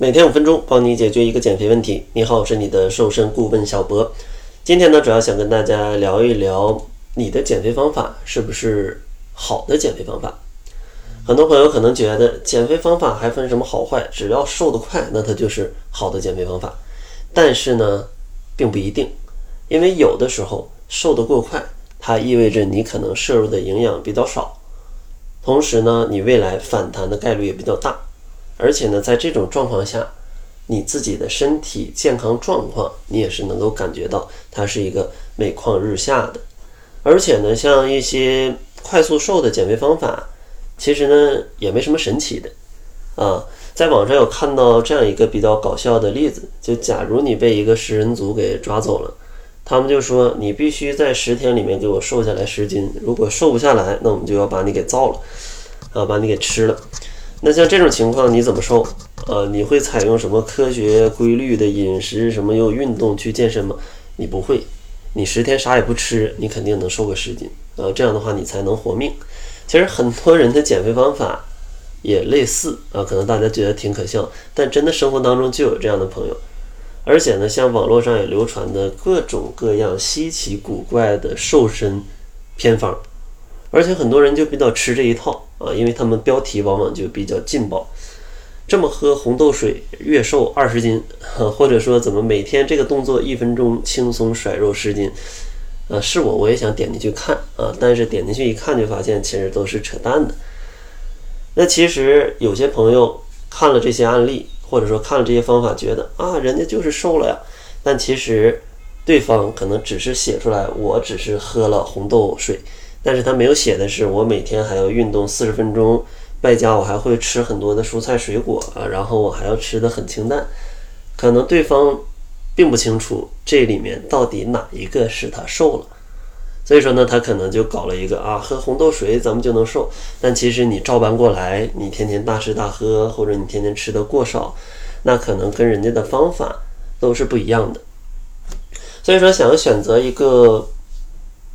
每天五分钟，帮你解决一个减肥问题。你好，我是你的瘦身顾问小博。今天呢，主要想跟大家聊一聊你的减肥方法是不是好的减肥方法。很多朋友可能觉得减肥方法还分什么好坏，只要瘦得快，那它就是好的减肥方法。但是呢，并不一定，因为有的时候瘦得过快，它意味着你可能摄入的营养比较少，同时呢，你未来反弹的概率也比较大。而且呢，在这种状况下，你自己的身体健康状况，你也是能够感觉到它是一个每况日下的。而且呢，像一些快速瘦的减肥方法，其实呢也没什么神奇的啊。在网上有看到这样一个比较搞笑的例子，就假如你被一个食人族给抓走了，他们就说你必须在十天里面给我瘦下来十斤，如果瘦不下来，那我们就要把你给造了，啊，把你给吃了。那像这种情况你怎么瘦？呃，你会采用什么科学规律的饮食，什么又运动去健身吗？你不会，你十天啥也不吃，你肯定能瘦个十斤。呃，这样的话你才能活命。其实很多人的减肥方法也类似啊，可能大家觉得挺可笑，但真的生活当中就有这样的朋友。而且呢，像网络上也流传的各种各样稀奇古怪的瘦身偏方。而且很多人就比较吃这一套啊，因为他们标题往往就比较劲爆，这么喝红豆水月瘦二十斤，或者说怎么每天这个动作一分钟轻松甩肉十斤，啊，是我我也想点进去看啊，但是点进去一看就发现其实都是扯淡的。那其实有些朋友看了这些案例，或者说看了这些方法，觉得啊，人家就是瘦了呀，但其实对方可能只是写出来，我只是喝了红豆水。但是他没有写的是，我每天还要运动四十分钟，外加我还会吃很多的蔬菜水果啊，然后我还要吃的很清淡。可能对方并不清楚这里面到底哪一个是他瘦了，所以说呢，他可能就搞了一个啊，喝红豆水咱们就能瘦。但其实你照搬过来，你天天大吃大喝，或者你天天吃的过少，那可能跟人家的方法都是不一样的。所以说，想要选择一个。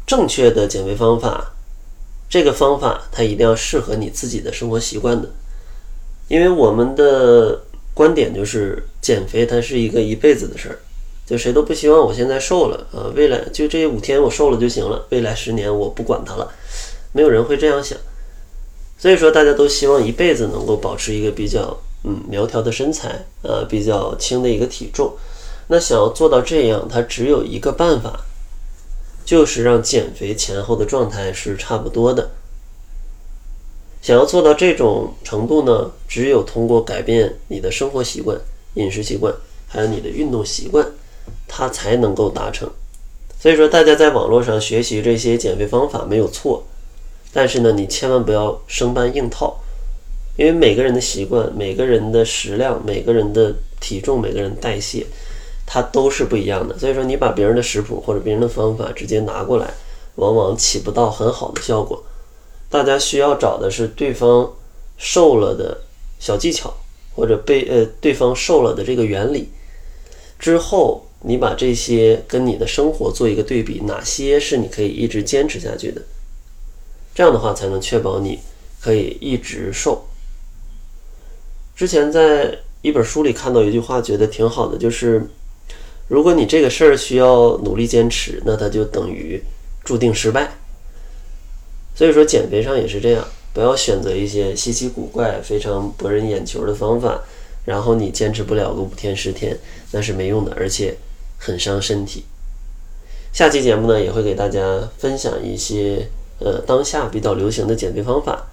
正确的减肥方法，这个方法它一定要适合你自己的生活习惯的，因为我们的观点就是减肥它是一个一辈子的事儿，就谁都不希望我现在瘦了啊，未来就这五天我瘦了就行了，未来十年我不管它了，没有人会这样想，所以说大家都希望一辈子能够保持一个比较嗯苗条的身材，呃比较轻的一个体重，那想要做到这样，它只有一个办法。就是让减肥前后的状态是差不多的。想要做到这种程度呢，只有通过改变你的生活习惯、饮食习惯，还有你的运动习惯，它才能够达成。所以说，大家在网络上学习这些减肥方法没有错，但是呢，你千万不要生搬硬套，因为每个人的习惯、每个人的食量、每个人的体重、每个人代谢。它都是不一样的，所以说你把别人的食谱或者别人的方法直接拿过来，往往起不到很好的效果。大家需要找的是对方瘦了的小技巧，或者被呃对方瘦了的这个原理。之后你把这些跟你的生活做一个对比，哪些是你可以一直坚持下去的？这样的话才能确保你可以一直瘦。之前在一本书里看到一句话，觉得挺好的，就是。如果你这个事儿需要努力坚持，那它就等于注定失败。所以说减肥上也是这样，不要选择一些稀奇古怪、非常博人眼球的方法，然后你坚持不了个五天十天，那是没用的，而且很伤身体。下期节目呢，也会给大家分享一些呃当下比较流行的减肥方法，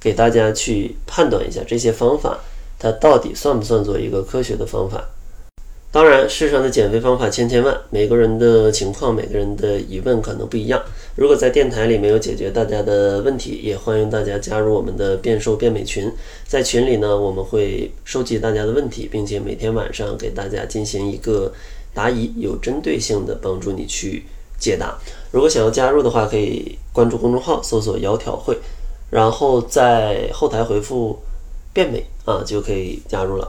给大家去判断一下这些方法它到底算不算作一个科学的方法。当然，世上的减肥方法千千万，每个人的情况、每个人的疑问可能不一样。如果在电台里没有解决大家的问题，也欢迎大家加入我们的变瘦变美群。在群里呢，我们会收集大家的问题，并且每天晚上给大家进行一个答疑，有针对性的帮助你去解答。如果想要加入的话，可以关注公众号，搜索“窈窕会”，然后在后台回复“变美”啊，就可以加入了。